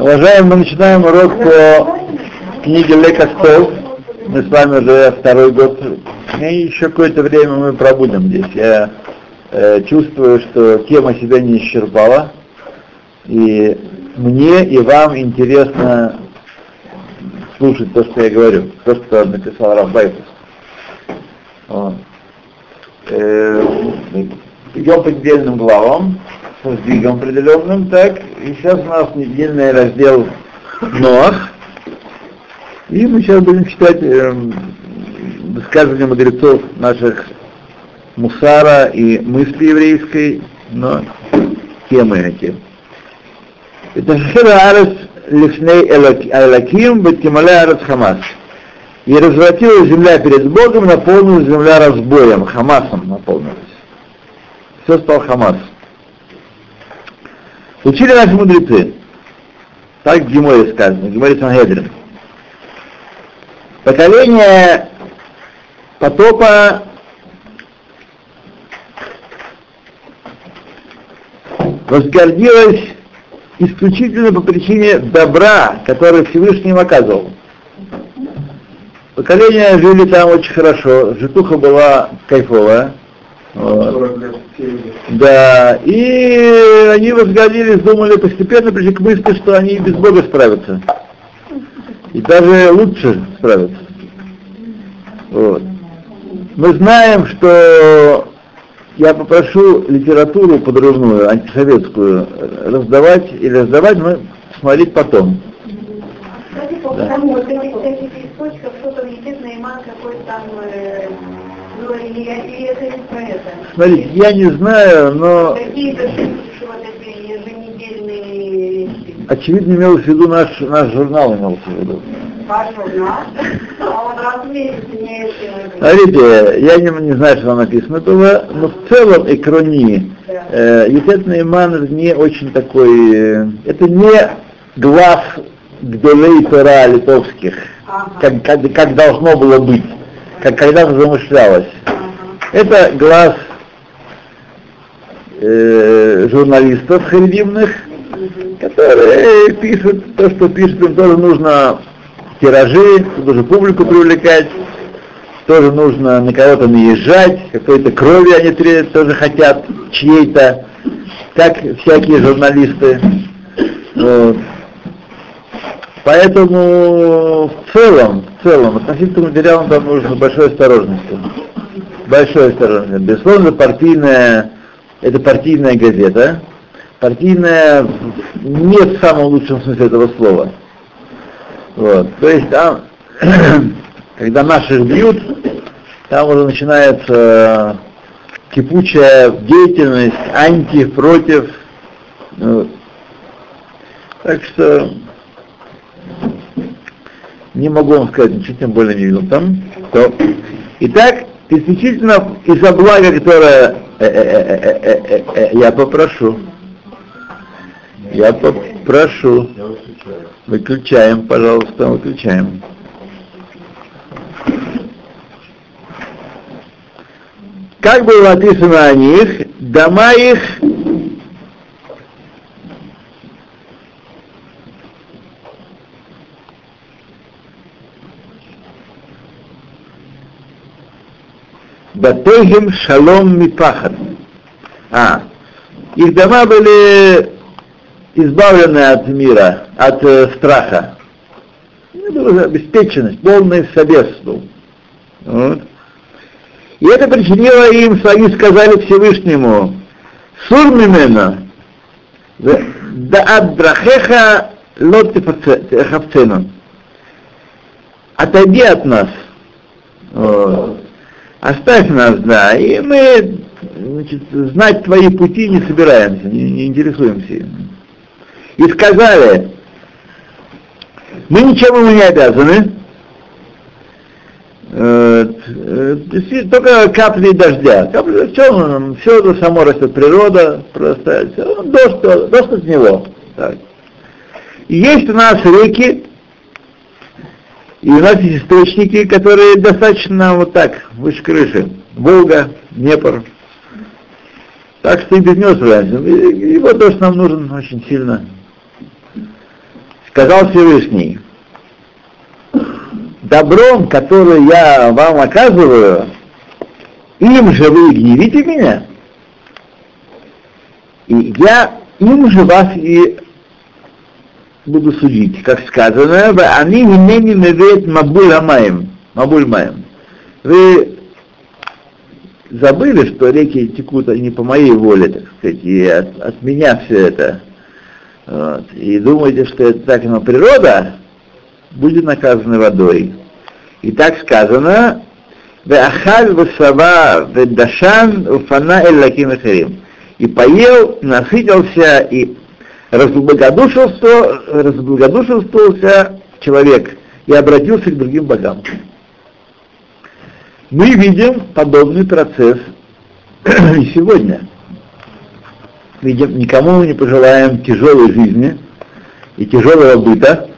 Уважаемые, мы начинаем урок по книге Лекостов. Мы с вами уже второй год. И еще какое-то время мы пробудем здесь. Я э, чувствую, что тема себя не исчерпала. И мне и вам интересно слушать то, что я говорю, то, что написал Рафбайфус. Вот. Э, идем по недельным главам с сдвигом определенным, так, и сейчас у нас недельный раздел Ноах, и мы сейчас будем читать э, высказывания мудрецов наших Мусара и мысли еврейской, но темы эти. Это Шира Арес Лифней Элаким Бетимале Арес Хамас. И развратилась земля перед Богом, наполнилась земля разбоем, Хамасом наполнилась. Все стал Хамас. Учили наши мудрецы. Так в Геморе сказано, в Геморе Сангедрин. Поколение потопа возгордилось исключительно по причине добра, который Всевышний им оказывал. Поколения жили там очень хорошо, житуха была кайфовая. Вот. Да, и они возгордились, думали постепенно, пришли к мысли, что они без Бога справятся. И даже лучше справятся. Вот. Мы знаем, что я попрошу литературу подрывную, антисоветскую, раздавать или раздавать, но смотреть потом. Кстати, по да. тому, вот этих всяких источников, что-то естественно, иман какой-то там, э, Смотрите, я не знаю, но... Очевидно, имелось в виду наш, наш журнал, имелся в виду. Ваш журнал? А он раз в месяц не Смотрите, я не, не знаю, что там написано было, но в целом экрони, э, естественно, иман не очень такой, э, это не глаз Гдолей Тора литовских, ага. как, как, как должно было быть, как когда-то замышлялось. Это глаз э, журналистов харидимных, которые пишут то, что пишут, им тоже нужно тиражи, тоже публику привлекать, тоже нужно на кого-то наезжать, какой-то крови они тоже хотят, чьей-то, как всякие журналисты. Вот. Поэтому в целом, в целом, относительно к материалам там нужно большой осторожности. Большой осторожности. Безусловно, партийная, это партийная газета. Партийная не в самом лучшем смысле этого слова. Вот. То есть там, когда наших бьют, там уже начинается кипучая деятельность, анти, против. Вот. Так что не могу вам сказать ничего, тем более не видел там. То. Итак, исключительно из-за блага, которое э, э, э, я попрошу. Я попрошу. Выключаем, пожалуйста, выключаем. Как было написано о них, дома их Батейхим шалом мипахат. А, их дома были избавлены от мира, от э, страха. Это была обеспеченность, полный собес был. Вот. И это причинило им, они сказали Всевышнему, Сур мимена, да аддрахеха лот хавцену. Отойди от нас. Вот. Оставь нас, да, и мы значит, знать твои пути не собираемся, не, не интересуемся ими. И сказали, мы ничем ему не обязаны, э, только капли дождя. Капли, все, все это само растет, природа просто, все, дождь, дождь от него. Так. И есть у нас реки, и у нас есть источники, которые достаточно вот так, выше крыши. Волга, Днепр. Так что и без него справляемся. И, и вот то, что нам нужен очень сильно. Сказал Всевышний, добром, которое я вам оказываю, им же вы гневите меня, и я им же вас и буду судить, как сказано, они не мевет мабуль амаем, мабуль маем. Вы забыли, что реки текут не по моей воле, так сказать, и от, от меня все это. Вот. И думаете, что это так но природа будет наказана водой. И так сказано, Веахаль васава ведашан уфана эллаким. И поел, насытился и разблагодушился, разблагодушился человек и обратился к другим богам. Мы видим подобный процесс и сегодня. Видим, никому не пожелаем тяжелой жизни и тяжелого быта,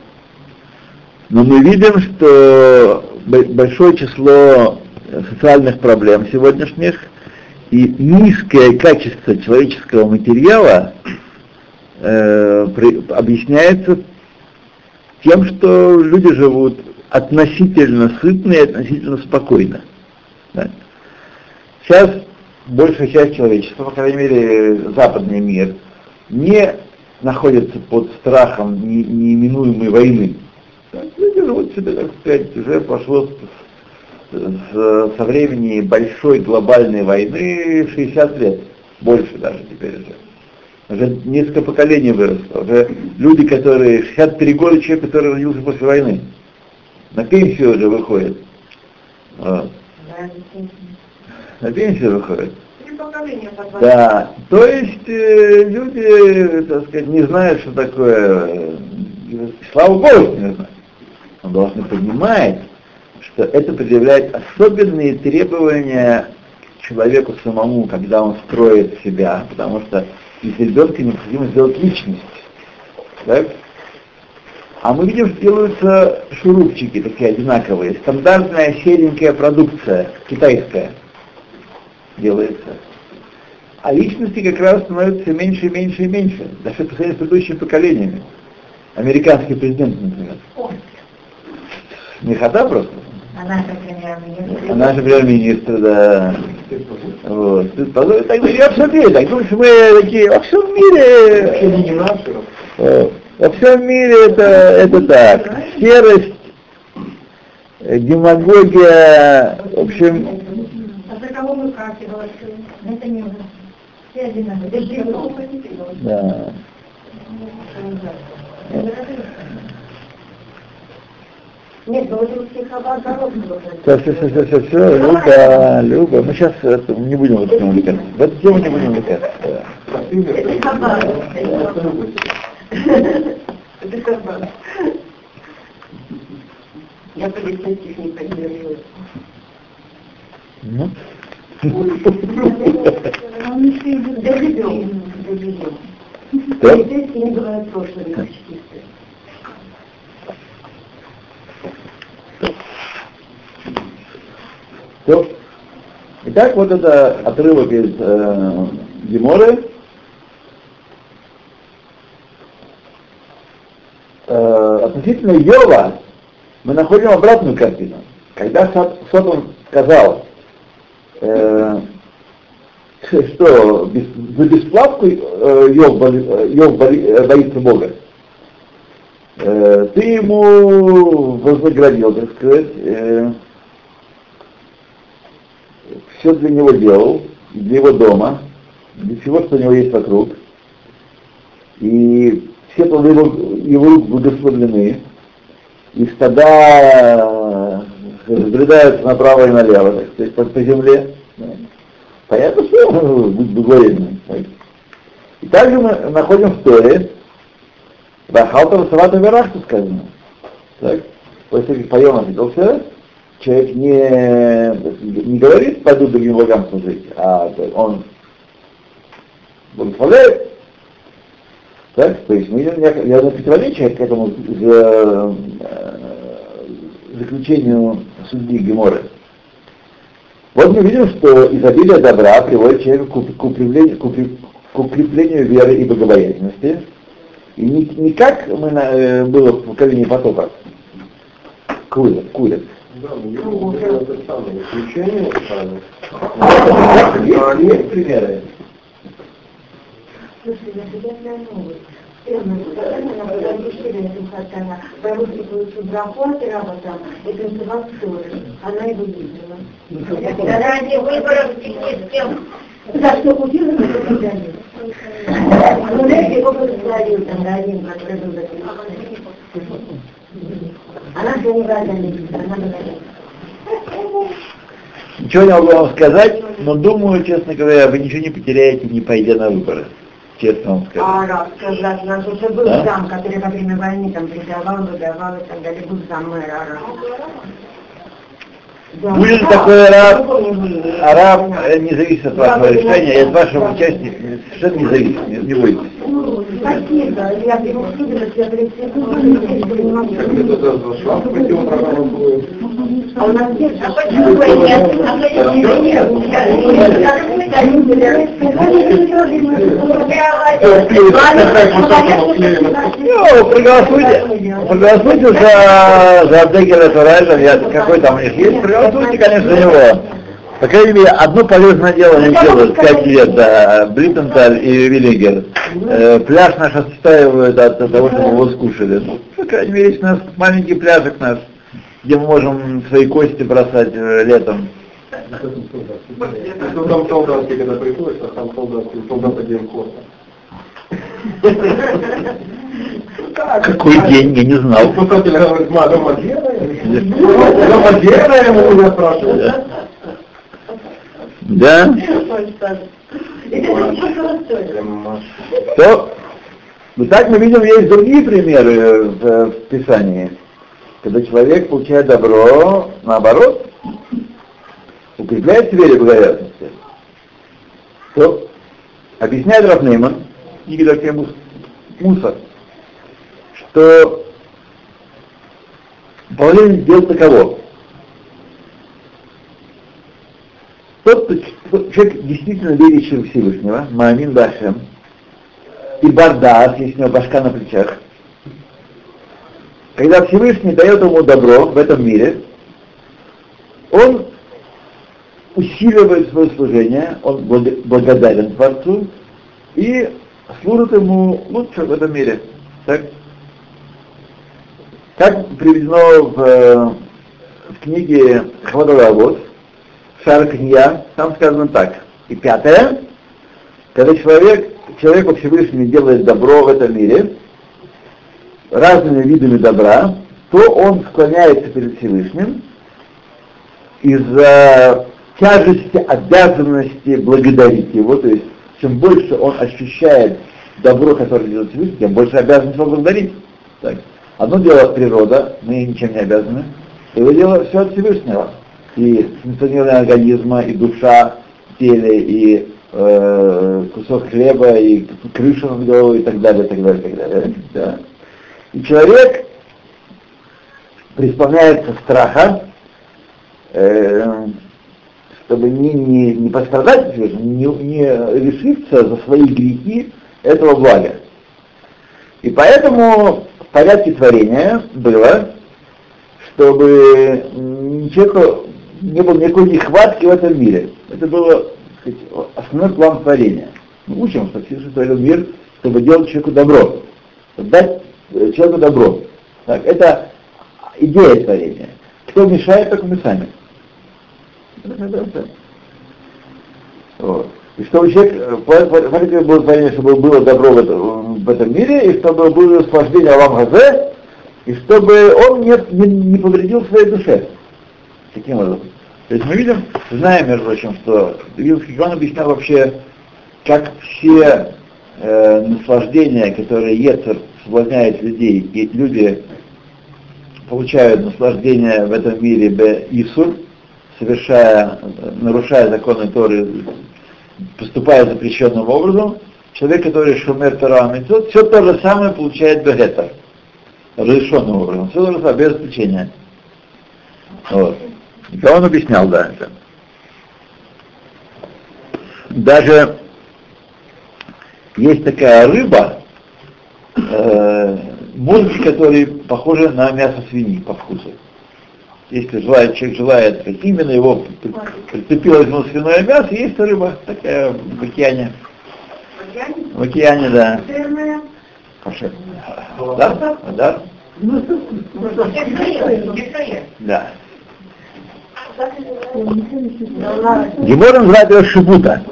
но мы видим, что большое число социальных проблем сегодняшних и низкое качество человеческого материала э, при, объясняется тем, что люди живут относительно сытно и относительно спокойно. Да. Сейчас большая часть человечества, по крайней мере западный мир, не находится под страхом неименуемой войны. Люди живут себе, так сказать, уже пошло с, со времени большой глобальной войны 60 лет, больше даже теперь уже. Уже несколько поколений выросло. Уже люди, которые 63 года, человек, который родился после войны. На пенсию уже выходит. Вот. На пенсию выходит. Да, то есть э, люди, так сказать, не знают, что такое, э, слава Богу, не знают. Он должен понимать, что это предъявляет особенные требования к человеку самому, когда он строит себя, потому что из ребенка необходимо сделать личность. Так? А мы видим, что делаются шурупчики такие одинаковые, стандартная серенькая продукция, китайская делается. А личности как раз становятся меньше и меньше и меньше, даже по сравнению с предыдущими поколениями. Американский президент, например. Не хода просто. А наша премьер-министр? А наша премьер-министр, да. Вот. Так, во всем мире, так думаешь, мы такие, во всем мире... Во всем мире это, это так. Серость, демагогия, в общем... А за кого мы карте голосуем? Это не важно. Все одинаковые. Да. Нет, ну вот у Хабар Все, все, все, все, все, все, Люба, Люба, мы сейчас это, не будем в эту тему увлекаться. В эту тему не будем увлекаться. Это Хабар. Это Хабар. Я полицейских не поддерживаю. Ну. Полицейские не бывают прошлыми, чистые. То. Итак, вот это отрывок из э, Геморы. Э, относительно Йова мы находим обратную картину. Когда Сотон сказал, э, что без, за бесплатку э, Йов, боли- Йов э, боится Бога, э, ты ему вознаградил, так сказать, э, все для него делал, для его дома, для всего, что у него есть вокруг. И все плоды его, его рук благословлены, и стада разбредаются направо и налево, так сказать, по, по земле. Понятно, что будет благоволение. И также мы находим в Торе, Бахалтова Савата Верахту сказано. Так? После поем ответился, человек не, не говорит, пойду другим богам служить, а он благословляет. Так, то есть мы видим явное противоречие к этому за, заключению судьи Геморы. Вот мы видим, что изобилие добра приводит человека к укреплению, к укреплению веры и богобоязненности. И не, не как мы на, э, было в поколении потопа, курят, курят. Да, ну, это самое исключение, Есть примеры? Слушай, я тебя новость. Она его видела. Ради выборов с кем? За что купила, за что Ну, знаете, его благословил там один, который был записан. Она все не говорила, она. Ничего не могу вам сказать, но думаю, честно говоря, вы ничего не потеряете, не пойдя на выборы честно вам скажу. А раз сказать, у нас уже был да? зам, который во время войны там предавал, выдавал и так далее, был зам мэра Араб. Будет да, такой араб, араб э, не зависит от вашего решения, и от вашего участия совершенно не зависит, не, не бойтесь. Спасибо, я А у нас есть... А почему вы нет? Ну, проголосуйте, проголосуйте за, за Дегеля Турайжа, я какой там у них есть, проголосуйте, конечно, за него. По крайней мере, одно полезное дело они делают пять лет, да, Бриттенталь и Виллигер. Э, пляж наш отстаивают от того, чтобы его скушали. Ну, по крайней мере, есть у нас маленький пляжик наш, где мы можем свои кости бросать э, летом. Ну там солдатки, когда приходят, а там солдатки, солдаты делают Какой день, я не знал. Спасатель говорит, ма, дома делаем? Дома делаем, у меня спрашивают. Да? То, ну так мы видим, есть другие примеры в, в Писании, когда человек получает добро, наоборот, укрепляет в вере благодатности. То объясняет Рафнейман, книги Дакия Мусор, что положение дел таково. Тот, кто, человек действительно верящий в Всевышнего, Маамин Башем, и Бардас, есть у него башка на плечах, когда Всевышний дает ему добро в этом мире, он усиливает свое служение, он благодарен Творцу и служит ему лучше в этом мире. Так? Как приведено в, э, в книге Хвадалавод, Шаркния, там сказано так. И пятое, когда человек, человеку Всевышний делает добро в этом мире, разными видами добра, то он склоняется перед Всевышним из-за тяжести обязанности благодарить его, то есть чем больше он ощущает добро, которое делает Всевышний, тем больше обязанность его благодарить. Так. Одно дело природа, мы ничем не обязаны, другое дело все от Всевышнего и функционирование организма, и душа в теле, и э, кусок хлеба, и крыша над головой, и так далее, и так далее, и так далее. Да. Человек преисполняется страха, э, чтобы не, не, не пострадать, не, не решиться за свои грехи этого блага. И поэтому в порядке творения было, чтобы человеку не было никакой нехватки в этом мире. Это было сказать, основной план творения. Мы учим, что Всевышний творил мир, чтобы делать человеку добро, чтобы дать человеку добро. Так, это идея творения. Кто мешает, только мы сами. Вот. И чтобы человек, смотрите, было творение, чтобы было добро в этом, в этом мире, и чтобы было наслаждение Алам Газе, и чтобы он не, не, не повредил своей душе. Таким образом. То есть мы видим, знаем, между прочим, что Вилский Гаон объяснял вообще, как все э, наслаждения, которые Ецер соблазняет людей, и люди получают наслаждение в этом мире бе Исур, совершая, нарушая законы Торы, поступая запрещенным образом, человек, который шумер Тора все то же самое получает бегетер, разрешенным образом, все то же самое, без исключения. Вот. И он объяснял, да, это. Даже есть такая рыба, э, мозги, которые похожи на мясо свиньи по вкусу. Если желает, человек желает, как именно его прицепилось на свиное мясо, есть рыба такая в океане. В океане, да. Пошел. Да? Да? Да. Гемор называет его шибута.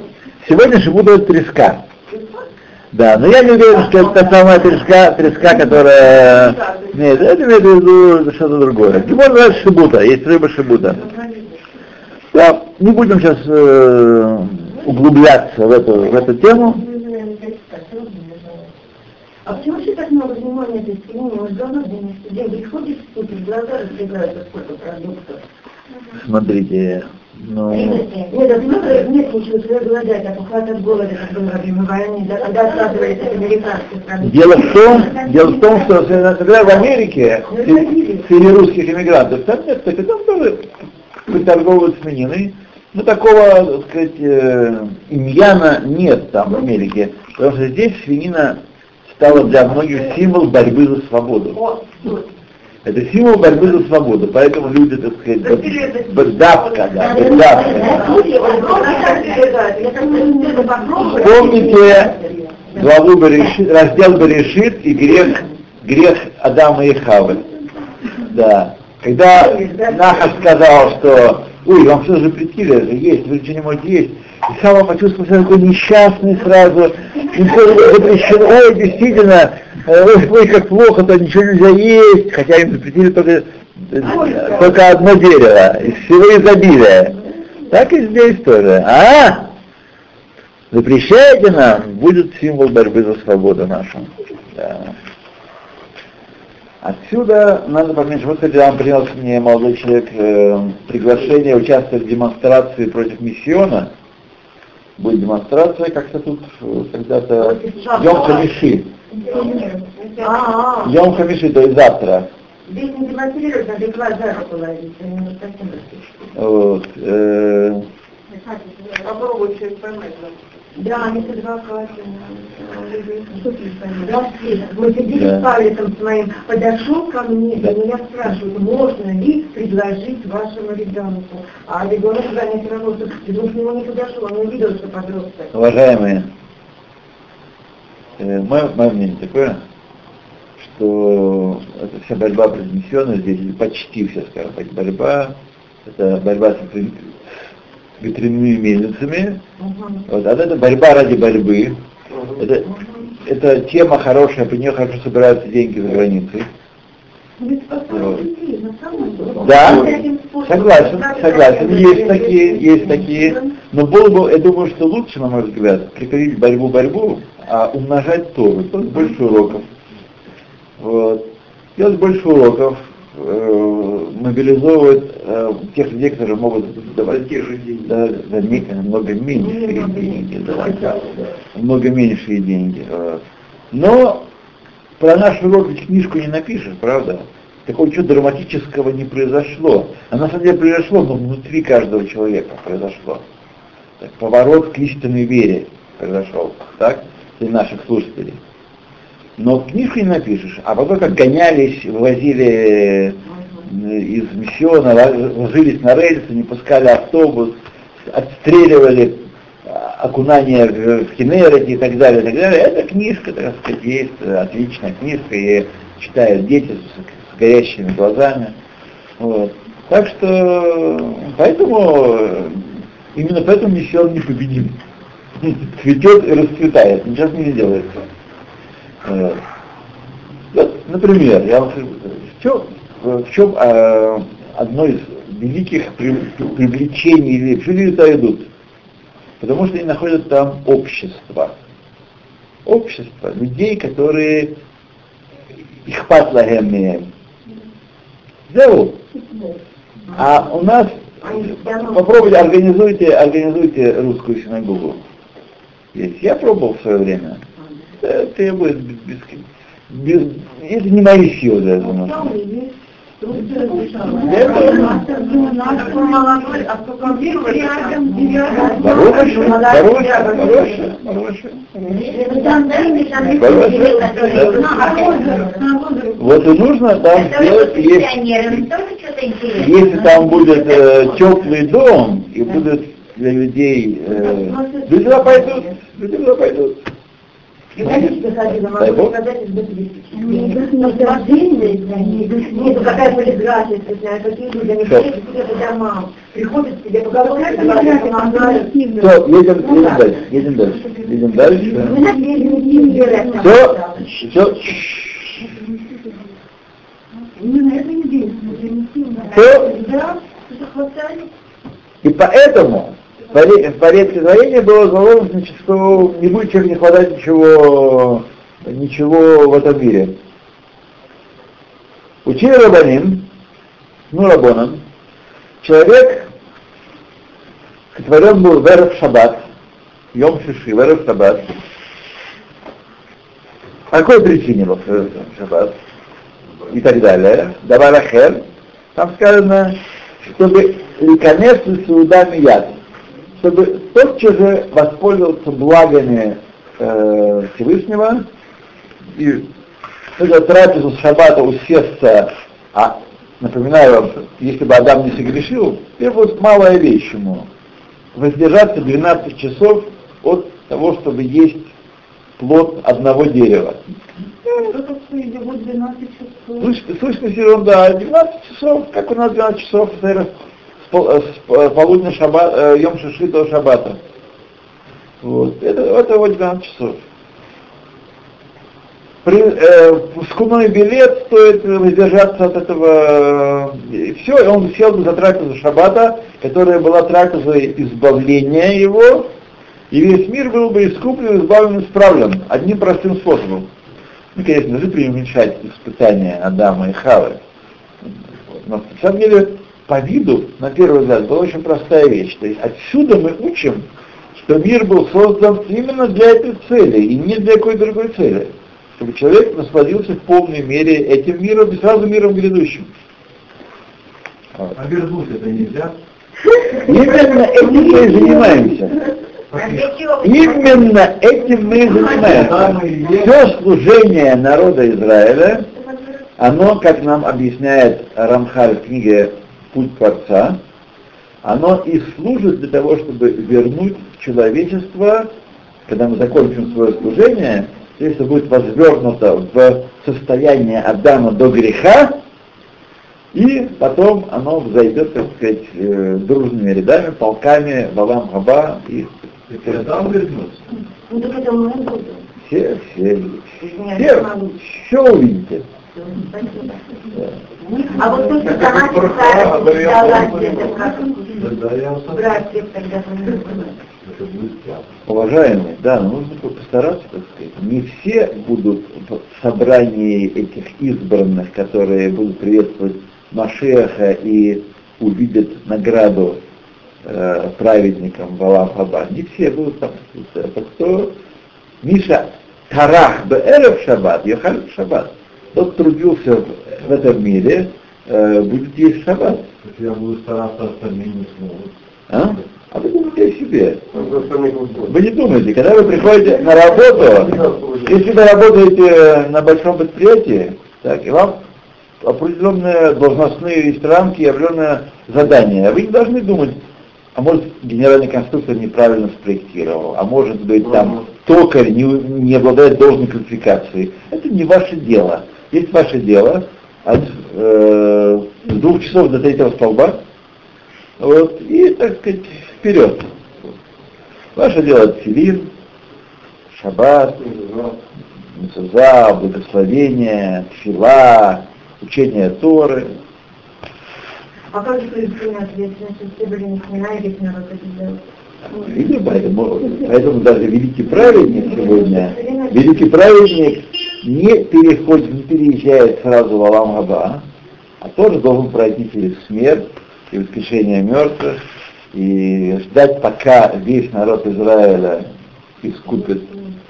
Сегодня шибута это треска. Да, но я не уверен, что это та самая треска, треска, которая... Нет, это имеет в виду что-то другое. Гемор называет шибута, есть рыба шибута. Да, не будем сейчас э, углубляться в эту, в эту тему. А почему все так много внимания этой свинине? Мы давно деньги в супер, глаза разбегаются, сколько продуктов. Смотрите, ну... Нет, от много нет ничего, голодать, а похват от голода, как было во время войны, да, когда отказывались от. Дело в том, дело в том, что например, в Америке среди русских иммигрантов там нет, так и там тоже приторговывают свининой. Но такого, так сказать, э, иньяна нет там в Америке, потому что здесь свинина стала для многих символ борьбы за свободу. Это символ борьбы за свободу, поэтому люди, так сказать, бдавка, да, бдавка. Помните главу Берешит, раздел Берешит и грех, грех Адама и Хавы. Да. Когда Нахаш сказал, что ой, вам все запретили это есть, вы ничего не можете есть. И он почувствовал себя такой несчастный сразу, и все запрещено, ой, действительно, ой, ой, как плохо-то, ничего нельзя есть, хотя им запретили только, только одно дерево, из всего изобилия. Так и здесь тоже. А? Запрещайте нам, будет символ борьбы за свободу нашу. Да. Отсюда надо понять, вот когда вам принес мне молодой человек э, приглашение участвовать в демонстрации против миссиона, будет демонстрация как-то тут э, когда-то Йом Хамиши. Йом Хамиши, то есть завтра. Здесь не демонстрируют, надо два за руку ловить, они не совсем Вот. Попробуй поймать. Да, они с адвокатом. Мы сидели Да. с Павликом с моим, подошел ко мне, Да. и меня спрашивают, можно ли предложить вашему ребенку. А ребенок занят работу. Ребенок к нему не подошел, он увидел, что подросток. уважаемые, мое, мое мнение такое, что эта вся борьба произнесенная здесь, или почти вся, скажем борьба, это борьба с ветрян- ветряными мельницами, вот, а это борьба ради борьбы, это, это тема хорошая, по нее хорошо собираются деньги за границей. Да, Вот способом. согласен, согласен, есть такие, есть такие, но было бы, я думаю, что лучше, на мой взгляд, прекратить борьбу-борьбу, а умножать Тору, то есть больше уроков. Вот. Делать больше уроков, э, мобилизовывать э, тех людей, которые могут давать те же деньги, да, за ме- намного меньшие деньги, давать, да, намного меньшие деньги. Но про наш урок книжку не напишешь, правда? Такого ничего драматического не произошло. А на самом деле произошло, но внутри каждого человека произошло. Так, поворот к истинной вере произошел, так, для наших слушателей. Но книжку не напишешь, а потом как гонялись, вывозили э, из миссиона, ложились на рельсы, не пускали автобус, отстреливали а, окунание в, Кеннерети и так далее, и так далее. Эта книжка, так сказать, есть, э, отличная книжка, ее читают дети с, горящими глазами. Вот. Так что, поэтому, э, именно поэтому миссион непобедим. Цветет и расцветает, ничего с ним не делается. Вот. Вот, например, я вам скажу, в чем, в чем э, одно из великих при- привлечений евреев, почему люди туда идут? Потому что они находят там общество. Общество людей, которые их патлагем Зеу. А у нас попробуйте, организуйте, организуйте русскую синагогу. Есть. Я пробовал в свое время. Это будет без, без- без- это не мои силы, я думаю. Хорошая, хорошая, хорошая, хорошая. Вот и нужно там сделать, если, если там будет э, теплый дом и будет для людей, э, люди туда пойдут, люди туда пойдут. Дай Бог. Нет, какая полиграфия, какие люди, они приходят к тебе. Все, едем, едем дальше, едем дальше, едем дальше. Все, все, И поэтому в порядке творения было заложено, что не будет человеку не хватать ничего, ничего в этом мире. Учили Рабанин, ну Рабонан, человек сотворен был в Эрев Шаббат, Йом Шиши, в Эрев Шаббат. По какой причине был Шаббат? И так далее. Давар Ахер. Там сказано, чтобы ликонец судами яд чтобы тотчас же воспользоваться благами э, Всевышнего и это трапезу с шаббата усесться, а напоминаю вам, если бы Адам не согрешил, требует малая вещь ему. Воздержаться 12 часов от того, чтобы есть плод одного дерева. Сущность ерунда. 12 часов, как у нас 12 часов, с полудня шаббат, э, Йом Шиши до шаббата. Вот. Это, это вот 12 часов. При, э, скудной билет стоит воздержаться от этого. И все, и он сел бы за трапезу шаббата, которая была трапезой избавления его, и весь мир был бы искуплен, избавлен, исправлен одним простым способом. Ну, конечно же, преуменьшать испытания Адама и Хавы. Но на самом деле по виду, на первый взгляд, была очень простая вещь. То есть отсюда мы учим, что мир был создан именно для этой цели и не для какой другой цели. Чтобы человек насладился в полной мере этим миром и сразу миром грядущим. Вот. А вернуть это нельзя? Именно этим мы и занимаемся. Именно этим мы и занимаемся. Все служение народа Израиля, оно, как нам объясняет Рамхаль в книге путь Творца, оно и служит для того, чтобы вернуть человечество, когда мы закончим свое служение, если будет возвернуто в состояние Адама до греха, и потом оно взойдет, так сказать, э, дружными рядами, полками, балам хаба и Адам вернется. Все, все, все, все увидите. А вот тут Уважаемые, да, нужно постараться, так сказать. Не все будут в собрании этих избранных, которые будут приветствовать Машеха и увидят награду э, праведникам Валам Хаба. Не все будут там. Это кто? Миша Тарах Беэрев Шаббат, Йохаль Шаббат тот трудился в этом мире, будет есть шаббат. Я буду стараться, остальные не смогут. А? А вы думаете о себе. Вы не думаете, когда вы приходите на работу, если вы работаете на большом предприятии, так, и вам определенные должностные есть рамки определенное задание, вы не должны думать, а может генеральный конструктор неправильно спроектировал, а может быть там токарь не, не обладает должной квалификацией. Это не ваше дело есть ваше дело от э, двух часов до третьего столба, вот, и, так сказать, вперед. Ваше дело тфилин, шаббат, мецуза, благословение, тфила, учение Торы. А как же коллективная ответственность, если были не смена и весь народ это делает? Видите, поэтому, поэтому даже великий праведник сегодня, великий праведник не переходит, не переезжает сразу в Алам Хаба, а тоже должен пройти через смерть и воскрешение мертвых, и ждать, пока весь народ Израиля искупит.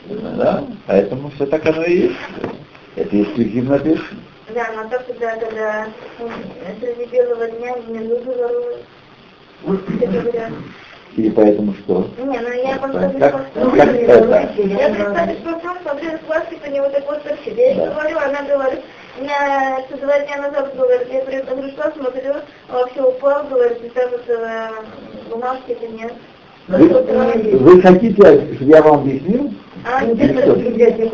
Да? Поэтому все так оно и есть. Это коллективная ответственность. Да, но тогда, когда ну, среди белого дня медузы воруют. Это говорят. И поэтому что? Не, ну я просто Как, как с- это? Я пришла с вопросом, смотрела с классик, у него так вот сообщили. Я Да. говорю, она говорит, меня это два дня назад, говорит, я при- пришла, смотрю, а вообще упал, говорит, и там вот э, бумажки-то нет. Вы, вы хотите, чтобы я вам объяснил? А, Или что?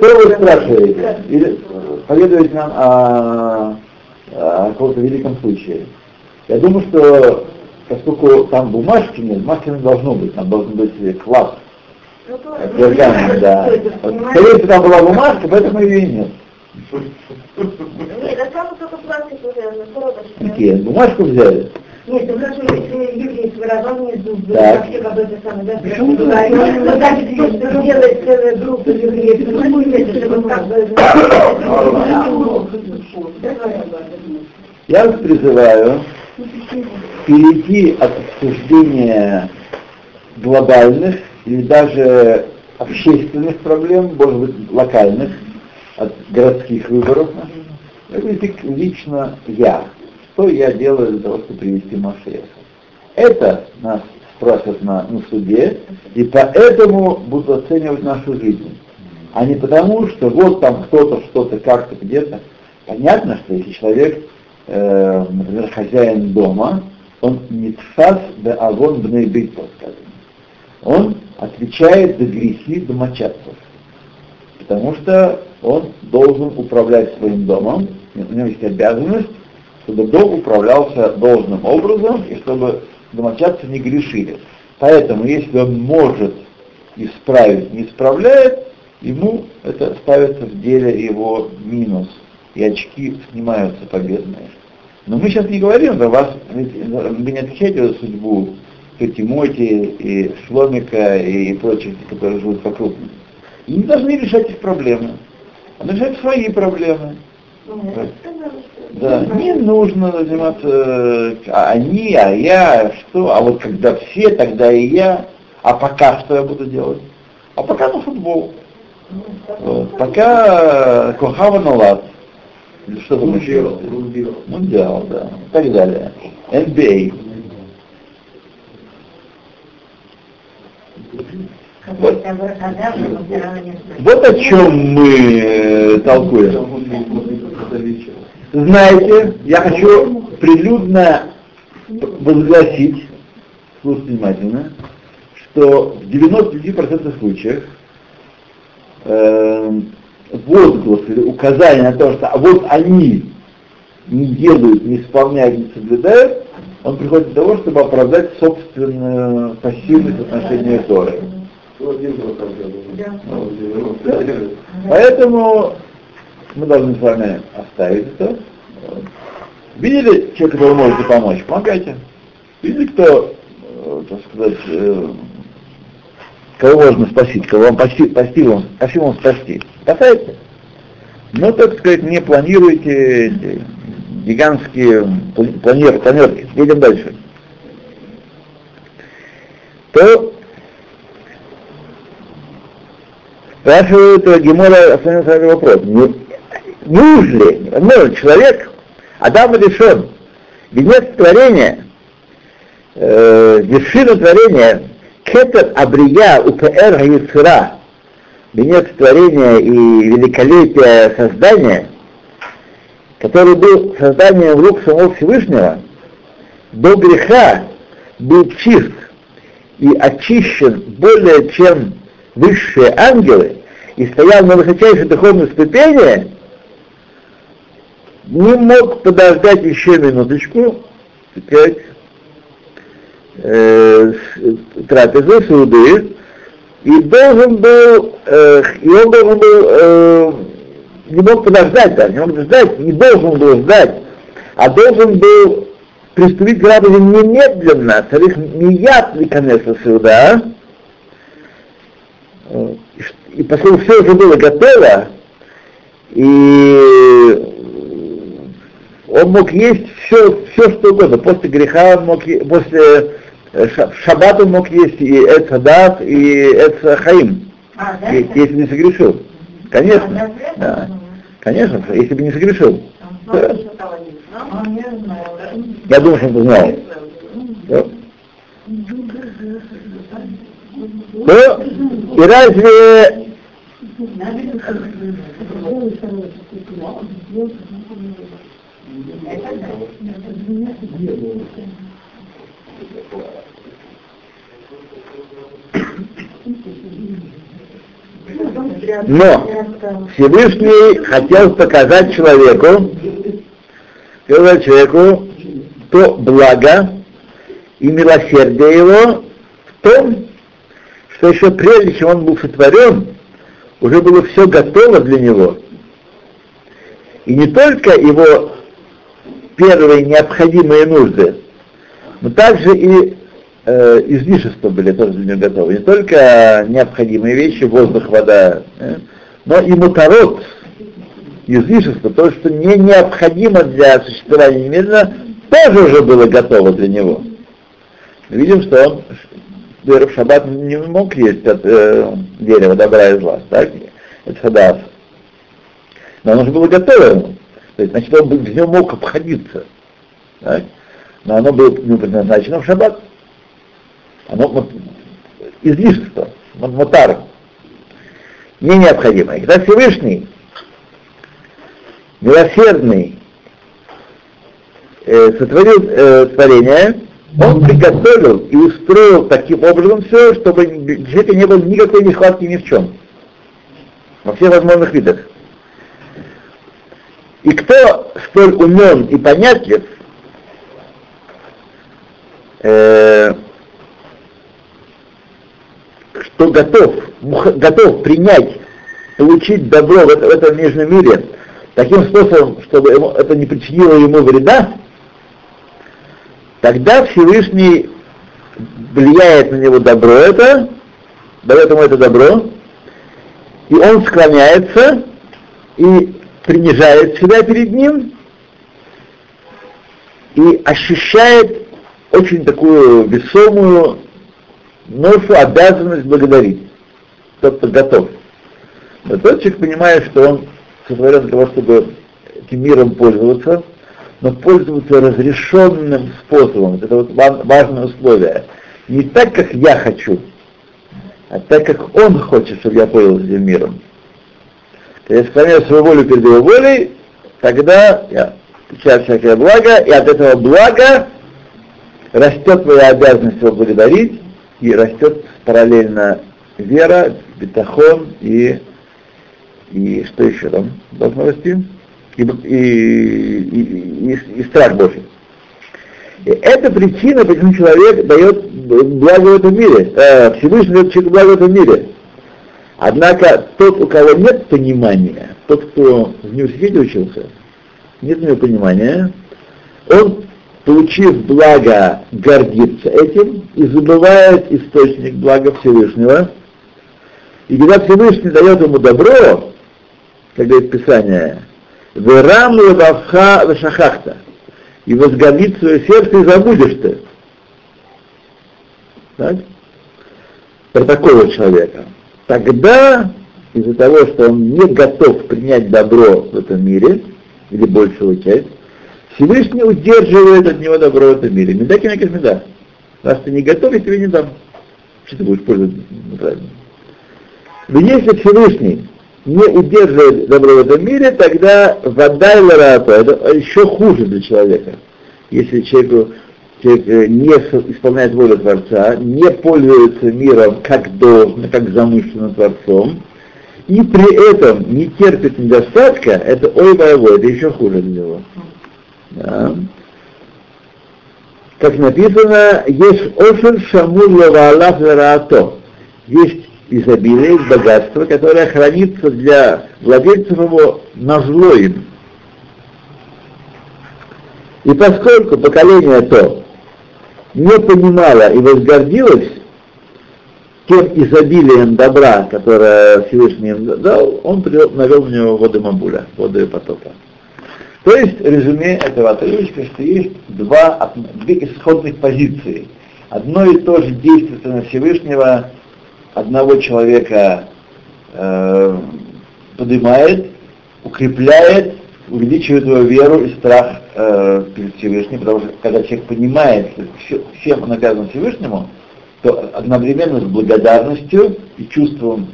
Что вы спрашиваете? Или поведаете нам о, о каком-то великом случае? Я думаю, что поскольку там бумажки нет, бумажки не должно быть, там должен быть класс, Ну, то- э, пергамент, да. Вот, Скорее всего, там была бумажка, поэтому ее и нет. Нет, а там только пластик уже. Какие? Бумажку взяли? Нет, ну хорошо, если еврей выражал внизу, Так. вообще какой-то самый, да, почему говорить, ну, значит, то, что делает целая группа евреев, ну, не будет, чтобы как бы... Я вас призываю перейти от обсуждения глобальных или даже общественных проблем, может быть, локальных, от городских выборов, перейти к лично я. Что я делаю для того, чтобы привести Машеха? Это нас спросят на, на суде, и поэтому будут оценивать нашу жизнь. А не потому, что вот там кто-то, что-то, как-то, где-то. Понятно, что если человек, э, например, хозяин дома, он не тфас да авон бней битва, сказано. Он отвечает за грехи домочадцев. Потому что он должен управлять своим домом, у него есть обязанность, чтобы дом управлялся должным образом и чтобы домочадцы не грешили. Поэтому, если он может исправить, не исправляет, ему это ставится в деле его минус, и очки снимаются победные. Но мы сейчас не говорим за вас, ведь вы не отвечаете за судьбу Тимоти и Шломика и прочих, которые живут вокруг. И не должны решать их проблемы. Они решают свои проблемы. Да, не нужно заниматься э, а они, а я, что, а вот когда все, тогда и я, а пока что я буду делать? А пока на футбол. Вот. Пока Кохава Налад. Или что там еще? Мундиал, да. И так далее. NBA. Вот. Вот о чем мы э, толкуем. Знаете, я хочу прилюдно возгласить, слушайте внимательно, что в 99% случаев э, возглас или указание на то, что а вот они не делают, не исполняют, не соблюдают, он приходит для того, чтобы оправдать собственную пассивность в отношении Торы. Поэтому мы должны с вами оставить это. Видели человека, которому можете помочь? Помогайте. Видели, кто, э, так сказать, э, кого можно спасти, кого вам спасти, спасти вам, спасти вам спасти? Спасайте. Но, так сказать, не планируйте гигантские планер, планерки. Едем дальше. То спрашивают Гемора основной вопрос. Не, неужели невозможно человек, Адам решен, венец творения, э, вершина творения, кетер абрия упр яцера, венец творения и великолепия создания, который был созданием рук самого Всевышнего, до греха был чист и очищен более чем высшие ангелы и стоял на высочайшей духовной ступени, не мог подождать еще минуточку, сказать, э, трапезы, суды, и должен был, э, и он должен был, э, не мог подождать даже, не мог ждать, не должен был ждать, а должен был приступить к радости немедленно, царих мият конечно сюда, и поскольку все уже было готово, и он мог есть все, все что угодно. После греха он мог, после шаббата он мог есть и Эцадат, и Эцхаим, А, да? если не согрешил. Конечно, да. Конечно, если бы не согрешил. Я думаю, что он это знал. Да? Ну, и разве Но Всевышний хотел показать человеку, сказать человеку то благо и милосердие его в том, что еще прежде чем он был сотворен, уже было все готово для него. И не только его первые необходимые нужды, но также и э, излишества были тоже для него готовы. Не только необходимые вещи, воздух, вода, э, но и моторот, излишество, то, что не необходимо для существования немедленно, тоже уже было готово для него. Видим, что он в шаббат не мог есть от э, дерева добра и зла, так? Это хадас. Но оно уже было готово ему. То есть, значит, он без него мог обходиться. Так? Но оно было не предназначено в шаббат. Оно излишество, мотар, не необходимое. Когда Всевышний, милосердный, э, сотворил э, творение, он приготовил и устроил таким образом все, чтобы человека не было никакой нехватки ни в чем. Во всех возможных видах. И кто столь умен и понятлив, э, что готов, готов принять, получить добро в, в этом нижнем мире таким способом, чтобы ему, это не причинило ему вреда, тогда Всевышний влияет на него добро это, дает ему это добро, и он склоняется и принижает себя перед ним и ощущает очень такую весомую ношу обязанность благодарить. Тот, кто готов. Но тот человек понимает, что он сотворен для того, чтобы этим миром пользоваться, но пользоваться разрешенным способом. Это вот важное условие. Не так, как я хочу, а так, как он хочет, чтобы я пользовался этим миром. Когда я склоняю свою волю перед его волей, тогда я получаю всякое благо, и от этого блага растет твоя обязанность его благодарить, и растет параллельно вера, бетахон и, и что еще там должно расти? И, и, и, и, и страх Божий. И это причина, почему человек дает благо в этом мире, э, Всевышний дает человеку благо в этом мире. Однако тот, у кого нет понимания, тот, кто в университете учился, нет у него понимания, он получив благо, гордится этим и забывает источник блага Всевышнего. И когда Всевышний дает ему добро, как говорит Писание, «Верам лавха вешахахта» и возгордит свое сердце и забудешь ты. Так? Про такого человека. Тогда, из-за того, что он не готов принять добро в этом мире, или большую часть, Всевышний удерживает от него добро в этом мире. Медаки на меда. Раз ты не готов, я тебе не дам. Что ты будешь пользоваться неправильно? Но если Всевышний не удерживает добро в этом мире, тогда вода и ларата, это еще хуже для человека. Если человеку, человек э, не исполняет волю Творца, не пользуется миром как должно, как замышленно Творцом, и при этом не терпит недостатка, это ой боевой, это еще хуже для него. Да. Как написано, есть ошер шамур лаваалах вераато. Есть изобилие, есть богатство, которое хранится для владельцев его на зло им. И поскольку поколение то не понимало и возгордилось тем изобилием добра, которое Всевышний им дал, он навел на него воды Мабуля, воды потопа. То есть резюме этого отрывочка, что есть два, две исходных позиции. Одно и то же действие на Всевышнего одного человека э, поднимает, укрепляет увеличивает его веру и страх э, перед Всевышним, потому что когда человек понимает, что все, всем он обязан Всевышнему, то одновременно с благодарностью и чувством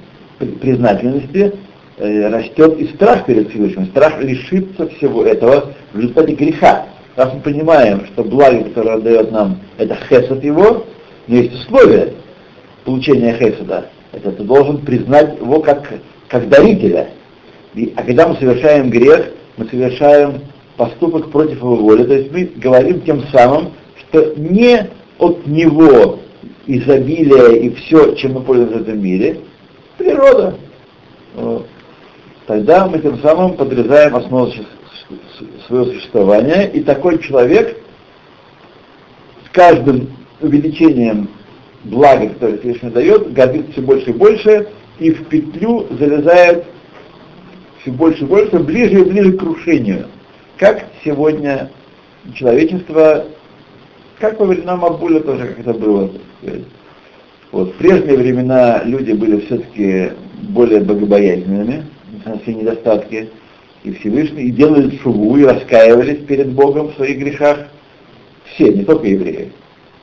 признательности растет и страх перед Всевышним, страх лишиться всего этого в результате греха. Раз мы понимаем, что благо, которое дает нам, это хесед его, но есть условия получения хесада. Это ты должен признать его как, как дарителя. И, а когда мы совершаем грех, мы совершаем поступок против его воли, то есть мы говорим тем самым, что не от него изобилие и все, чем мы пользуемся в этом мире, природа. Вот. Тогда мы тем самым подрезаем основу своего существования, и такой человек с каждым увеличением блага, которое Всевышний дает, гордится все больше и больше, и в петлю залезает все больше и больше, ближе и ближе к крушению. Как сегодня человечество, как во времена Мабуля тоже, как это было. Вот, в прежние времена люди были все-таки более богобоязненными, все недостатки, и Всевышний, и делали шуву, и раскаивались перед Богом в своих грехах. Все, не только евреи.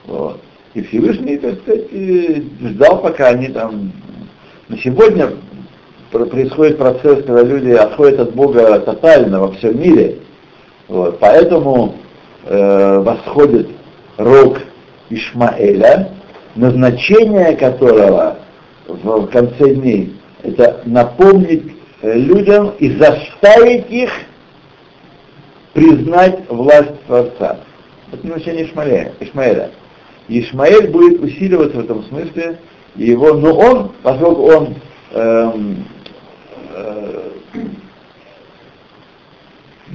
Вот. И Всевышний, так сказать, ждал, пока они там... На сегодня происходит процесс, когда люди отходят от Бога тотально во всем мире. Вот. Поэтому э, восходит рог Ишмаэля, назначение которого в конце дней это напомнить людям и заставить их признать власть Творца. Это назначение Ишмаэля. Ишмаэля. Ишмаэль будет усиливаться в этом смысле, его, но он, поскольку он эм, э,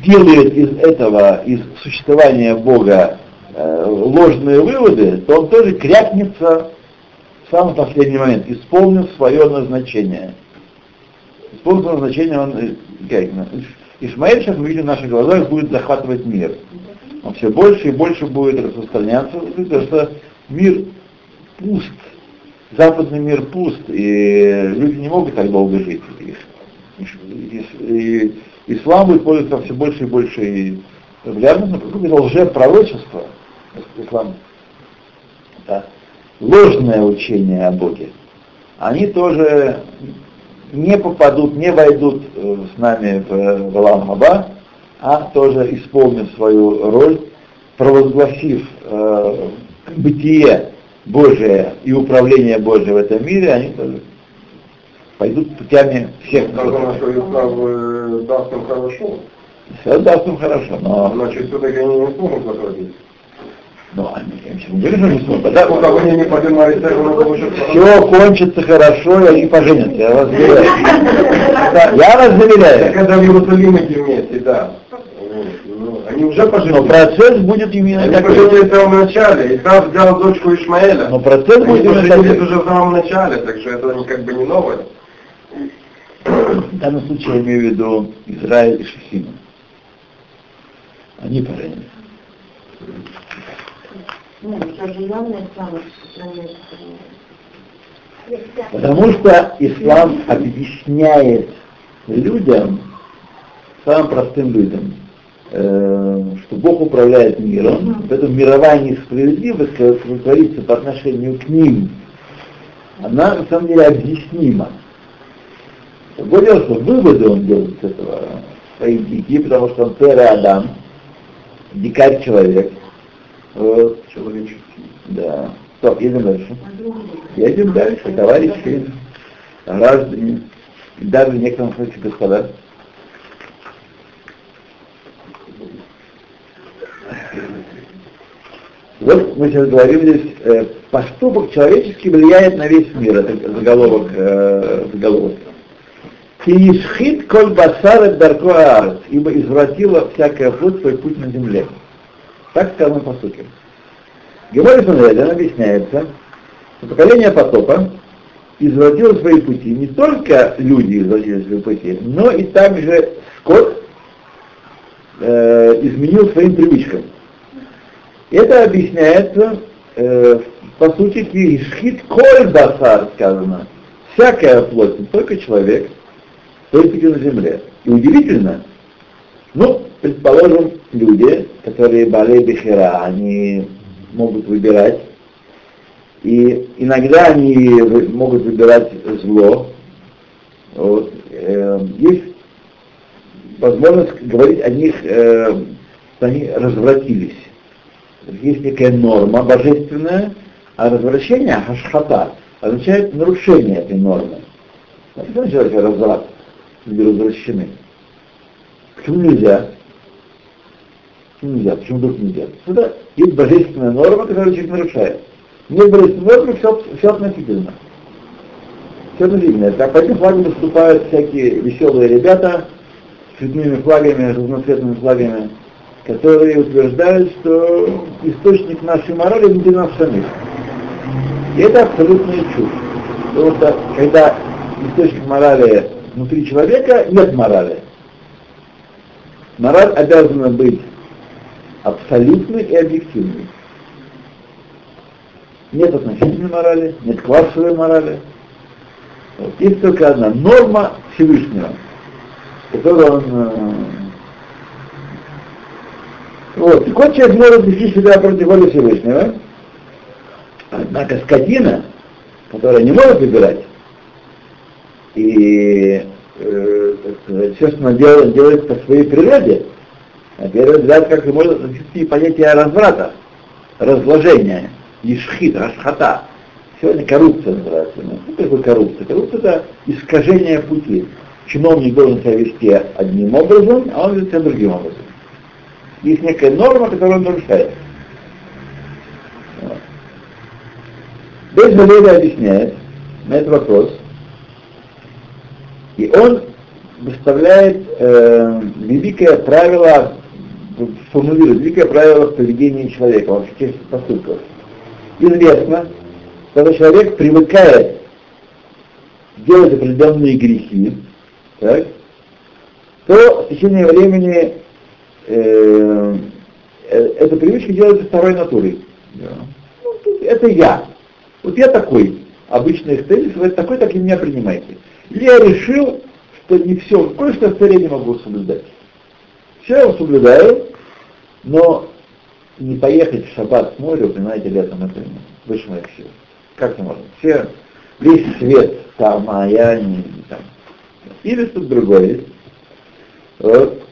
делает из этого, из существования Бога э, ложные выводы, то он тоже крякнется в самый последний момент, исполнив свое назначение. Исполнив свое назначение, он. Э, Ишмаэль, сейчас мы видим в наших глазах, будет захватывать мир. Он все больше и больше будет распространяться, потому что мир пуст, западный мир пуст, и люди не могут так долго жить. И, ислам будет пользоваться все больше и больше популярностью, поскольку это лжепророчество, ислам, да, ложное учение о Боге, они тоже не попадут, не войдут э, с нами в, в Алам Хаба, а тоже исполнив свою роль, провозгласив э, бытие Божие и управление Божие в этом мире, они тоже пойдут путями всех. Что Ислав э, даст им хорошо. Все даст им хорошо, но... Значит, все-таки они не смогут возродиться. Ну, они, конечно, не говорю, что не получится. все кончится хорошо, и они поженятся, я вас заверяю. Я вас заверяю. это в Иерусалиме эти вместе, да. Ну, Они уже Но поженились. процесс будет именно Они такой. поженились в самом начале. Исав взял дочку Ишмаэля. Но процесс Они будет именно такой. уже в самом начале, так что это не- как бы не новое. В данном случае я имею в виду Израиль и Шехим. Они поженились. Ну, это же явно ислам распространяется. Потому что ислам объясняет людям, самым простым людям, э, что Бог управляет миром, поэтому мировая несправедливость, которая творится по отношению к ним, она на самом деле объяснима. Дело, что выводы он делает с этого свои дикие, потому что он первый Адам, дикарь человек. Вот. Человеческий. Да. Стоп, едем дальше. Едем дальше, товарищи, граждане, и даже в некотором смысле господа. Вот мы сейчас говорим здесь, э, поступок человеческий влияет на весь мир, это заголовок, э, заголовок. Киишхит коль басар дарко ибо извратила всякая плоть свой путь на земле. Так сказано по сути. Геморий Фанрелен объясняется, что поколение потопа извратило свои пути. Не только люди извратили свои пути, но и также скот э, изменил своим привычкам. Это объясняется, э, по сути, кишхит коль басар сказано. Всякая плоть, не только человек, то есть на земле. И удивительно, Ну, предположим, люди, которые болеют бихера, они могут выбирать, и иногда они могут выбирать зло. Вот. Э, есть возможность говорить о них, э, что они развратились. Есть некая норма божественная, а развращение, хашхата, означает нарушение этой нормы. Что означает разврат? Люди развращены. Почему нельзя? Нельзя? Почему вдруг нельзя? Это есть божественная норма, которую человек нарушает. Нет божественной нормы, все, все относительно. Все относительно. Так, по этим флагам выступают всякие веселые ребята с цветными флагами, разноцветными флагами, которые утверждают, что источник нашей морали внутри нас самих. И это абсолютная чушь. Потому что когда источник морали внутри человека, нет морали. Мораль обязана быть абсолютной и объективной. Нет относительной морали, нет классовой морали. Вот. Есть только одна норма Всевышнего, которую он... Э, вот. Так вот человек может вести себя против воли Всевышнего, однако скотина, которая не может выбирать, и э, все, что она делает, делает по своей природе, на первый взгляд, как и относиться и понятие разврата, разложения, ишхит, расхата. Сегодня коррупция называется. Ну, что такое коррупция? Коррупция это искажение пути. Чиновник должен себя вести одним образом, а он ведет себя другим образом. Есть некая норма, которую он нарушает. Без Валерия объясняет на этот вопрос, и он выставляет э, великое правило, формулирует великое правило в поведении человека, во всех поступках. Известно, когда человек привыкает делать определенные грехи, так, то в течение времени э, э, эта привычка делается второй натурой. Да. Ну, это я. Вот я такой. Обычно их тезис, вы такой, так и меня принимаете. Я решил, что не все, кое-что в не могу соблюдать. Все я соблюдаю, но не поехать в шаббат с моря, понимаете, летом это выше моих сил. Как это можно? Все, весь свет там, а я не там. Или что-то другое Вот.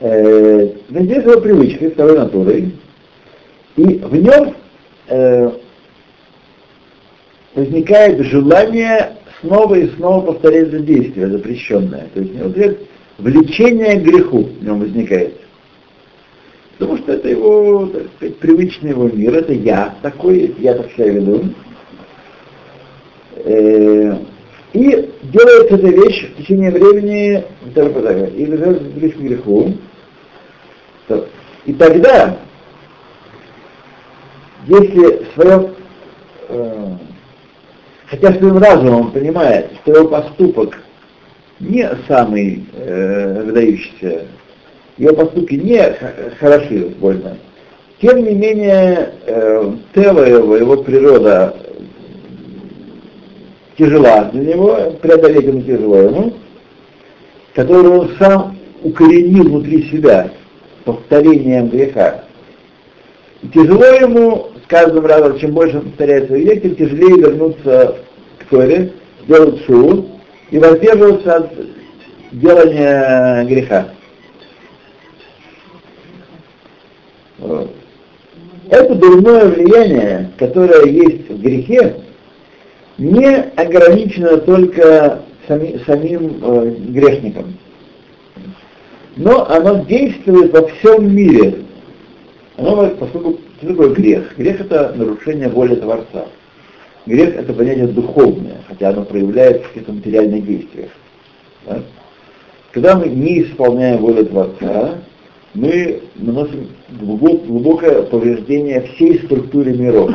Э, здесь его привычка, второй натурой, и в нем э, возникает желание снова и снова повторять это действие запрещенное. То есть вот это влечение к греху в нем возникает. Потому что это его, так сказать, привычный его мир, это я такой, я так себя веду. Э, и делается эта вещь в течение времени, и ближе к греху. И тогда, если в своем э, хотя своим разумом он понимает, что его поступок не самый э, выдающийся, его поступки не хороши больно, тем не менее э, тело его, его природа тяжела для него, преодолеть ему тяжело ему, которую он сам укоренил внутри себя повторением греха. И тяжело ему каждым разом, чем больше он повторяет грех, тем тяжелее вернуться к Торе, сделать шоу и воздерживаться от делания греха. Это дурное влияние, которое есть в грехе, не ограничено только сами, самим э, грешником, но оно действует во всем мире. Оно, поскольку что такое грех? Грех это нарушение воли Творца. Грех это понятие духовное, хотя оно проявляется в каких-то материальных действиях. Да? Когда мы не исполняем волю Творца, мы наносим глубокое повреждение всей структуре миров.